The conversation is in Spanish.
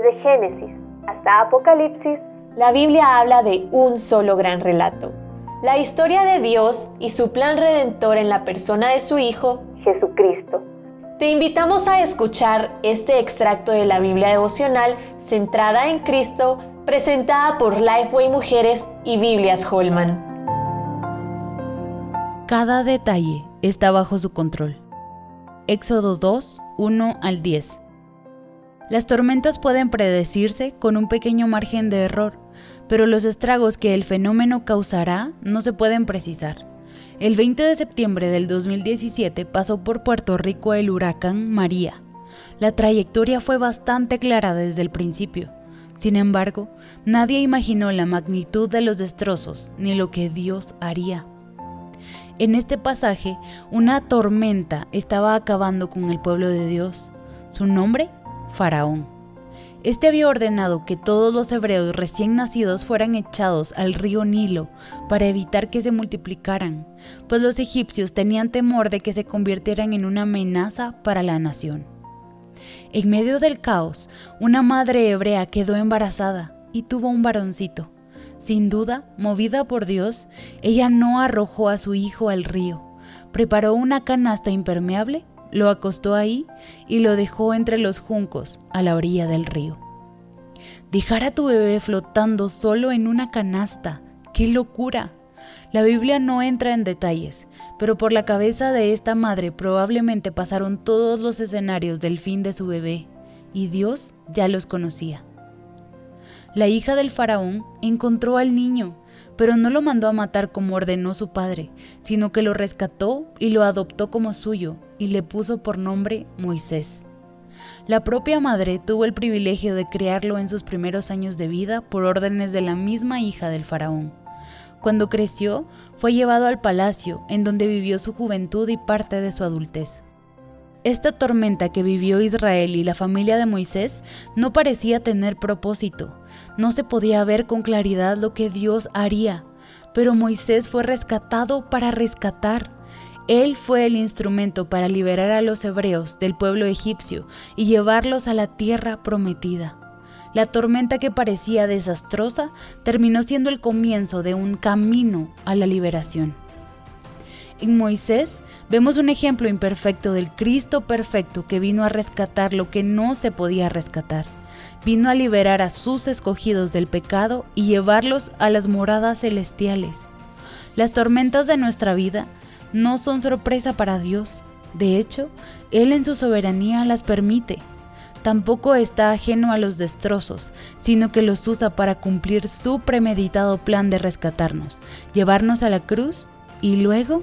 Desde Génesis hasta Apocalipsis, la Biblia habla de un solo gran relato. La historia de Dios y su plan redentor en la persona de su Hijo, Jesucristo. Te invitamos a escuchar este extracto de la Biblia devocional centrada en Cristo, presentada por Lifeway Mujeres y Biblias Holman. Cada detalle está bajo su control. Éxodo 2, 1 al 10. Las tormentas pueden predecirse con un pequeño margen de error, pero los estragos que el fenómeno causará no se pueden precisar. El 20 de septiembre del 2017 pasó por Puerto Rico el huracán María. La trayectoria fue bastante clara desde el principio. Sin embargo, nadie imaginó la magnitud de los destrozos ni lo que Dios haría. En este pasaje, una tormenta estaba acabando con el pueblo de Dios. Su nombre, Faraón. Este había ordenado que todos los hebreos recién nacidos fueran echados al río Nilo para evitar que se multiplicaran, pues los egipcios tenían temor de que se convirtieran en una amenaza para la nación. En medio del caos, una madre hebrea quedó embarazada y tuvo un varoncito. Sin duda, movida por Dios, ella no arrojó a su hijo al río. Preparó una canasta impermeable, lo acostó ahí y lo dejó entre los juncos a la orilla del río. Dejar a tu bebé flotando solo en una canasta, ¡qué locura! La Biblia no entra en detalles, pero por la cabeza de esta madre probablemente pasaron todos los escenarios del fin de su bebé, y Dios ya los conocía. La hija del faraón encontró al niño, pero no lo mandó a matar como ordenó su padre, sino que lo rescató y lo adoptó como suyo y le puso por nombre Moisés. La propia madre tuvo el privilegio de criarlo en sus primeros años de vida por órdenes de la misma hija del faraón. Cuando creció, fue llevado al palacio, en donde vivió su juventud y parte de su adultez. Esta tormenta que vivió Israel y la familia de Moisés no parecía tener propósito. No se podía ver con claridad lo que Dios haría, pero Moisés fue rescatado para rescatar. Él fue el instrumento para liberar a los hebreos del pueblo egipcio y llevarlos a la tierra prometida. La tormenta que parecía desastrosa terminó siendo el comienzo de un camino a la liberación. En Moisés vemos un ejemplo imperfecto del Cristo perfecto que vino a rescatar lo que no se podía rescatar. Vino a liberar a sus escogidos del pecado y llevarlos a las moradas celestiales. Las tormentas de nuestra vida no son sorpresa para Dios. De hecho, Él en su soberanía las permite. Tampoco está ajeno a los destrozos, sino que los usa para cumplir su premeditado plan de rescatarnos, llevarnos a la cruz y luego